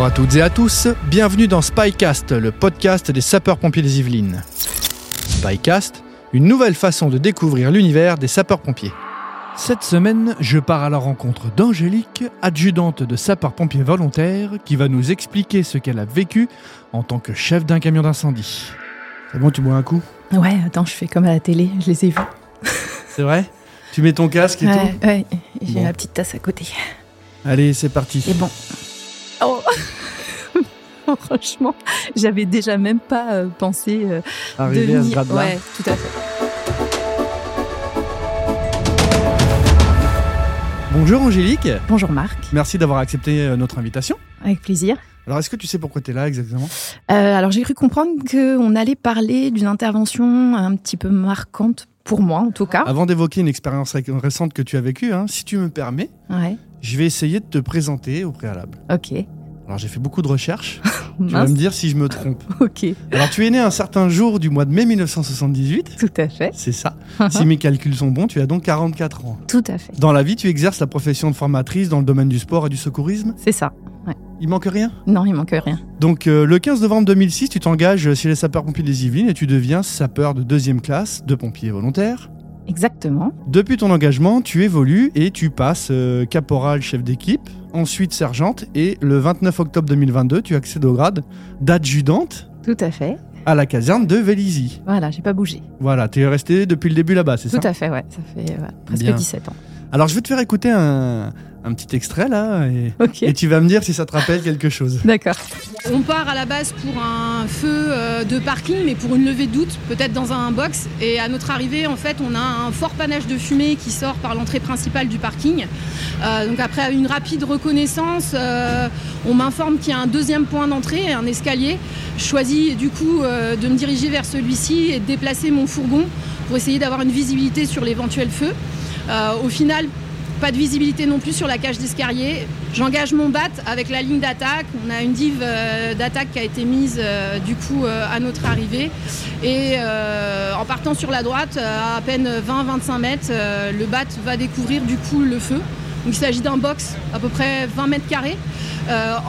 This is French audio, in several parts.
Bonjour à toutes et à tous, bienvenue dans Spycast, le podcast des sapeurs-pompiers des Yvelines. Spycast, une nouvelle façon de découvrir l'univers des sapeurs-pompiers. Cette semaine, je pars à la rencontre d'Angélique, adjudante de sapeurs-pompiers volontaires, qui va nous expliquer ce qu'elle a vécu en tant que chef d'un camion d'incendie. C'est bon, tu bois un coup? Ouais, attends, je fais comme à la télé, je les ai vus. C'est vrai? Tu mets ton casque et Ouais, tout? ouais, j'ai Bon. ma petite tasse à côté. Allez, c'est parti. Et bon. Franchement, j'avais déjà même pas euh, pensé euh, Arrivé à ce grade-là. Ouais, tout à fait. Bonjour Angélique, Bonjour Marc, merci d'avoir accepté euh, notre invitation. avec plaisir. Alors, est-ce que tu sais pourquoi tu es là exactement? Euh, alors j'ai cru comprendre qu'on allait parler d'une intervention un petit peu marquante pour moi en tout cas. Avant d'évoquer une expérience ré- récente que tu as vécue, hein, si tu me permets, Ouais, je vais essayer de te présenter au préalable. ok. Alors, j'ai fait beaucoup de recherches. tu vas me dire si je me trompe. Ok, Alors, tu es né un certain jour du mois de mai 1978. tout à fait. C'est ça. si mes calculs sont bons, tu as donc 44 ans. Tout à fait. Dans la vie, tu exerces la profession de formatrice dans le domaine du sport et du secourisme. C'est ça. Il manque rien? Non, il manque rien. Donc, euh, le 15 novembre 2006, tu t'engages chez les sapeurs-pompiers des Yvelines et tu deviens sapeur de deuxième classe de pompiers volontaires. Exactement. Depuis ton engagement, tu évolues et tu passes euh, caporal chef d'équipe, ensuite sergente et le 29 octobre 2022, tu accèdes au grade d'adjudante Tout à fait. à la caserne de Vélizy. Voilà, j'ai pas bougé. Voilà, tu es resté depuis le début là-bas, c'est ça? Tout à fait, ouais. Ça fait ouais, presque Bien. 17 ans. Alors je vais te faire écouter un, un petit extrait là et, tu vas me dire si ça te rappelle quelque chose. D'accord. On part à la base pour un feu euh, de parking, mais pour une levée de doute, peut-être dans un box. Et à notre arrivée, en fait, on a un fort panache de fumée qui sort par l'entrée principale du parking. Euh, donc après une rapide reconnaissance, euh, on m'informe qu'il y a un deuxième point d'entrée, un escalier. Je choisis du coup euh, de me diriger vers celui-ci et de déplacer mon fourgon pour essayer d'avoir une visibilité sur l'éventuel feu. Euh, au final, pas de visibilité non plus sur la cage d'escalier. J'engage mon bat avec la ligne d'attaque. On a une dive euh, d'attaque qui a été mise euh, du coup euh, à notre arrivée. Et en partant sur la droite, à à peine 20-25 mètres, le bat va découvrir du coup le feu. Il s'agit d'un box à peu près 20 mètres carrés,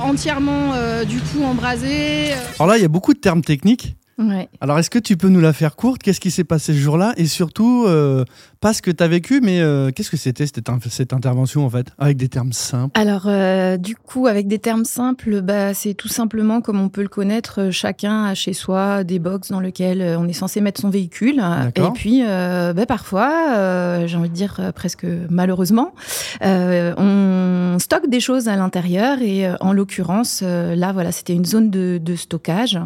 entièrement du coup embrasé. Alors là, il y a beaucoup de termes techniques. Ouais. Alors est-ce que tu peux nous la faire courte? Qu'est-ce qui s'est passé ce jour-là? Et surtout, euh, pas ce que tu as vécu, mais euh, qu'est-ce que c'était cette, cette intervention en fait Avec des termes simples? Alors, euh, du coup, avec des termes simples, bah, c'est tout simplement comme on peut le connaître, chacun a chez soi des box dans lesquels euh, on est censé mettre son véhicule. Et puis, bah, parfois, j'ai envie de dire presque malheureusement, euh, on stocke des choses à l'intérieur. Et euh, en l'occurrence, euh, là, voilà, c'était une zone de, de stockage.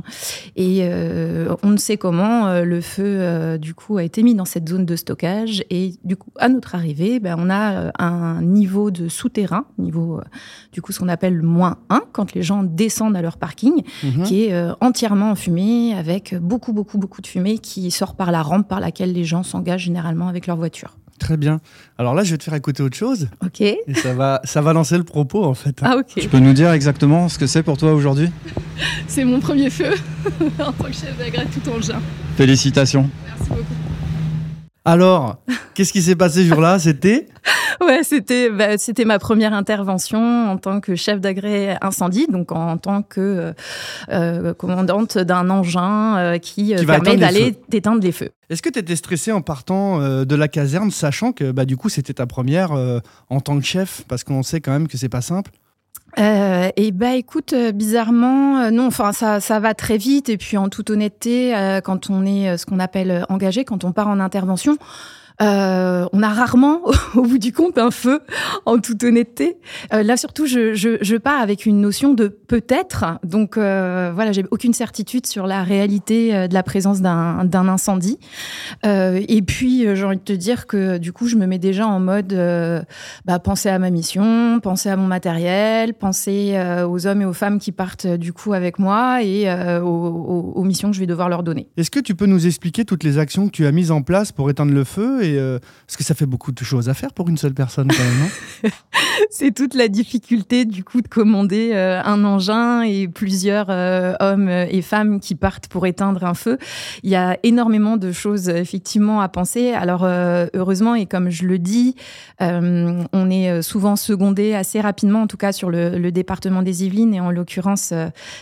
Et euh, on ne sait comment euh, le feu, euh, du coup, a été mis dans cette zone de stockage. Et du coup, à notre arrivée, ben, on a euh, un niveau de souterrain, niveau, euh, du coup, ce qu'on appelle le moins 1, quand les gens descendent à leur parking, Mhm. qui est euh, entièrement enfumé, avec beaucoup, beaucoup, beaucoup de fumée qui sort par la rampe par laquelle les gens s'engagent généralement avec leur voiture. Très bien. Alors là, je vais te faire écouter autre chose Ok. et ça va, ça va lancer le propos en fait. Ah, ok. Tu peux nous dire exactement ce que c'est pour toi aujourd'hui? C'est mon premier feu en tant que chef d'agrès tout engin. Félicitations. Merci beaucoup. Alors, qu'est-ce qui s'est passé ce jour-là? C'était? Ouais, c'était bah, c'était ma première intervention en tant que chef d'agré incendie, donc en tant que euh, euh, commandante d'un engin euh, qui, permet éteindre d'aller feux. d'éteindre les feux. Est-ce que tu étais stressé en partant euh, de la caserne, sachant que bah, du coup c'était ta première euh, en tant que chef? Parce qu'on sait quand même que c'est pas simple. Euh, et bah écoute, euh, bizarrement, euh, non, enfin ça, ça va très vite. Et puis en toute honnêteté, euh, quand on est euh, ce qu'on appelle engagé, quand on part en intervention, euh, on a rarement, au bout du compte, un feu, en toute honnêteté. Euh, là, surtout, je, je, je pars avec une notion de peut-être. Donc, euh, voilà, j'ai aucune certitude sur la réalité euh, de la présence d'un incendie. Euh, et puis, euh, j'ai envie de te dire que, du coup, je me mets déjà en mode bah, penser à ma mission, penser à mon matériel, penser aux hommes et aux femmes qui partent, du coup, avec moi et aux, aux- aux missions que je vais devoir leur donner. Est-ce que tu peux nous expliquer toutes les actions que tu as mises en place pour éteindre le feu et est-ce que ça fait beaucoup de choses à faire pour une seule personne quand même C'est toute la difficulté du coup de commander un engin et plusieurs hommes et femmes qui partent pour éteindre un feu. Il y a énormément de choses effectivement à penser. Alors heureusement et comme je le dis, on est souvent secondé assez rapidement, en tout cas sur le, le département des Yvelines et en l'occurrence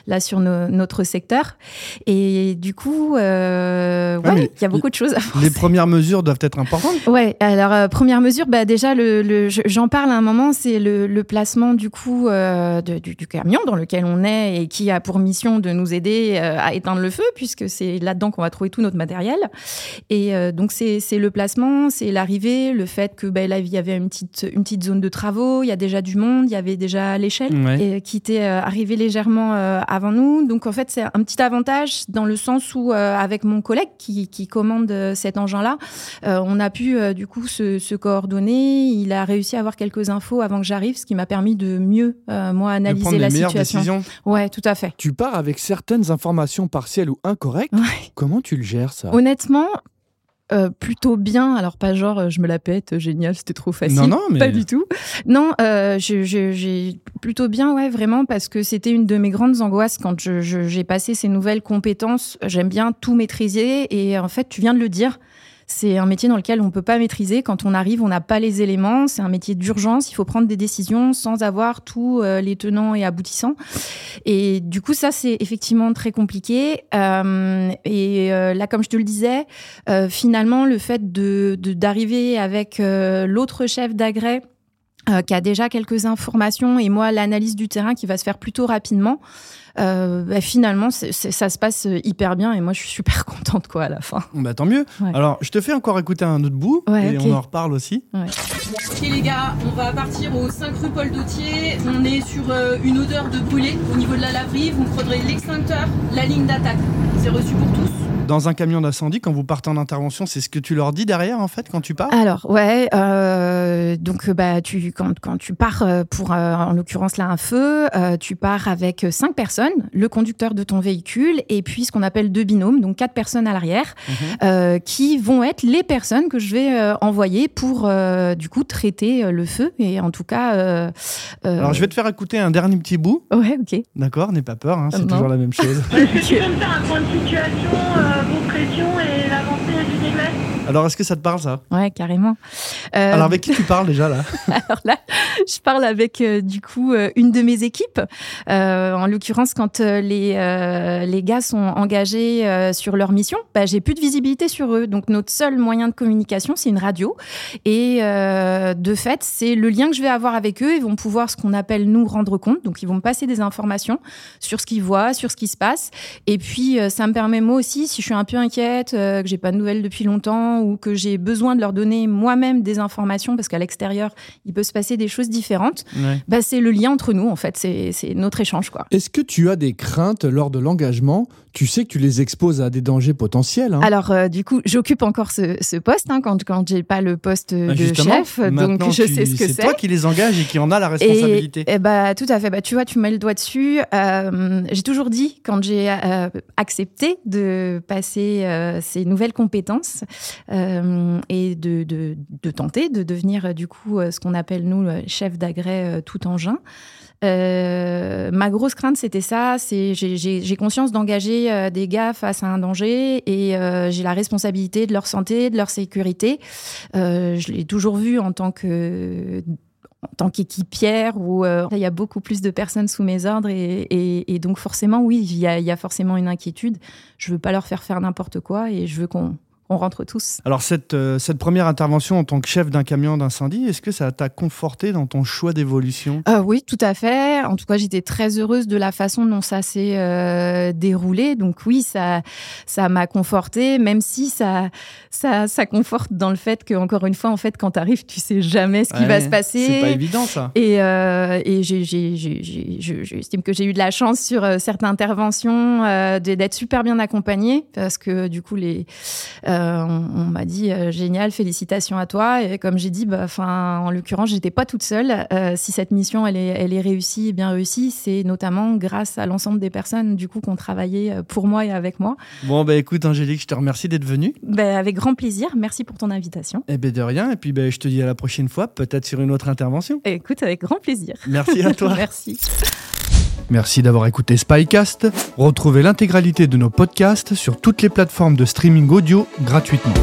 là sur notre secteur. Et du coup, euh, il y a beaucoup de choses à Les premières mesures doivent être importantes. Ouais, alors euh, première mesure, bah, déjà, le, j'en parle à un moment, c'est le, placement du coup euh, du, camion dans lequel on est et qui a pour mission de nous aider à éteindre le feu, puisque c'est là-dedans qu'on va trouver tout notre matériel. Et donc, c'est, le placement, c'est l'arrivée, le fait que bah, là, il y avait une petite, une petite zone de travaux, il y a déjà du monde, il y avait déjà l'échelle qui était arrivé légèrement avant nous. Donc, en fait, c'est un petit avantage dans le sens où, euh, avec mon collègue qui, commande euh, cet engin-là, euh, on a pu du coup se, coordonner. Il a réussi à avoir quelques infos avant que j'arrive, ce qui m'a permis de mieux, moi, analyser la situation. Décisions. Ouais, tout à fait. Tu pars avec certaines informations partielles ou incorrectes. Comment tu le gères ça? Honnêtement, euh, plutôt bien. Alors pas genre euh, je me la pète, génial, c'était trop facile. Non, non, mais... Pas du tout. Non, euh, j'ai plutôt bien, ouais, vraiment, parce que c'était une de mes grandes angoisses quand j'ai passé ces nouvelles compétences. J'aime bien tout maîtriser et en fait, tu viens de le dire. C'est un métier dans lequel on ne peut pas maîtriser. Quand on arrive, on n'a pas les éléments. C'est un métier d'urgence. Il faut prendre des décisions sans avoir tous euh, les tenants et aboutissants. Et du coup, ça, c'est effectivement très compliqué. Euh, et euh, là, comme je te le disais, finalement, le fait de d'arriver avec l'autre chef d'agrès qui a déjà quelques informations et moi l'analyse du terrain qui va se faire plutôt rapidement euh, bah, finalement, ça se passe hyper bien et moi, je suis super contente quoi à la fin. Bah, tant mieux. Alors, je te fais encore écouter un autre bout et on en reparle aussi. Ok les gars, on va partir au 5 rue Paul Dautier. On est sur euh, une odeur de brûlé au niveau de la laverie. Vous me prendrez l'extincteur, la ligne d'attaque. C'est reçu pour tous dans un camion d'incendie, quand vous partez en intervention, c'est ce que tu leur dis derrière, en fait, quand tu pars? Alors, ouais. Euh, donc, bah, tu, quand, quand tu pars euh, pour, euh, en l'occurrence, là, un feu, tu pars avec cinq personnes, le conducteur de ton véhicule, et puis ce qu'on appelle deux binômes, donc quatre personnes à l'arrière, mhm. qui vont être les personnes que je vais envoyer pour, du coup, traiter le feu. Et en tout cas. Alors, je vais te faire écouter un dernier petit bout. Ouais, ok. D'accord, n'aie pas peur, hein, c'est toujours la même chose. Est-ce que tu peux me faire un point de situation et alors, est-ce que ça te parle, ça? Ouais, carrément. Euh, Alors, avec qui tu parles déjà, là? Alors là, je parle avec, euh, du coup, euh, une de mes équipes. en l'occurrence, quand les, les gars sont engagés sur leur mission, bah, j'ai plus de visibilité sur eux. Donc, notre seul moyen de communication, c'est une radio. Et de fait, c'est le lien que je vais avoir avec eux. Ils vont pouvoir, ce qu'on appelle, nous rendre compte. Donc, ils vont me passer des informations sur ce qu'ils voient, sur ce qui se passe. Et puis, ça me permet, moi aussi, si je suis un peu inquiète, que j'ai pas de nouvelles depuis longtemps, ou que j'ai besoin de leur donner moi-même des informations parce qu'à l'extérieur, il peut se passer des choses différentes, bah, c'est le lien entre nous, en fait. C'est notre échange. quoi. Est-ce que tu as des craintes lors de l'engagement? Tu sais que tu les exposes à des dangers potentiels. Hein. Alors, euh, du coup, j'occupe encore ce, poste hein, quand, quand j'ai pas le poste bah, de chef. Donc, je sais ce que c'est. C'est toi qui les engage et qui en a la responsabilité. Et, bah, tout à fait. Bah, tu vois, tu mets le doigt dessus. Euh, j'ai toujours dit, quand j'ai euh, accepté de passer ces nouvelles compétences, euh, et de, de, tenter de devenir du coup euh, ce qu'on appelle nous chef d'agrès euh, tout engin. ma grosse crainte, c'était ça. C'est j'ai conscience d'engager des gars face à un danger et j'ai la responsabilité de leur santé, de leur sécurité. je l'ai toujours vu en tant que en tant qu'équipière où il y a beaucoup plus de personnes sous mes ordres et, et, donc forcément oui il y, a, il y, a, forcément une inquiétude je veux pas leur faire faire n'importe quoi et je veux qu'on on rentre tous. Alors cette, euh, cette première intervention en tant que chef d'un camion d'incendie, est-ce que ça t'a conforté dans ton choix d'évolution? Euh, Oui, tout à fait. En tout cas, j'étais très heureuse de la façon dont ça s'est euh, déroulé. Donc oui, ça ça m'a conforté, même si ça, ça, ça conforte dans le fait que encore une fois, en fait, quand tu arrives, tu sais jamais ce qui va se passer. C'est pas évident ça. Et, et j'estime que j'ai eu de la chance sur certaines interventions d'être super bien accompagnée parce que du coup les on, m'a dit génial, félicitations à toi. Et comme j'ai dit, bah, en l'occurrence, j'étais pas toute seule. si cette mission elle est, elle est réussie et bien réussie, c'est notamment grâce à l'ensemble des personnes du coup qui ont travaillé pour moi et avec moi. Bon, bah écoute, Angélique, je te remercie d'être venue. Bah, avec grand plaisir. Merci pour ton invitation. Eh bien, de rien. Et puis, bah, je te dis à la prochaine fois, peut-être sur une autre intervention. Écoute, avec grand plaisir. Merci à toi. Merci. Merci d'avoir écouté Spycast. Retrouvez l'intégralité de nos podcasts sur toutes les plateformes de streaming audio gratuitement.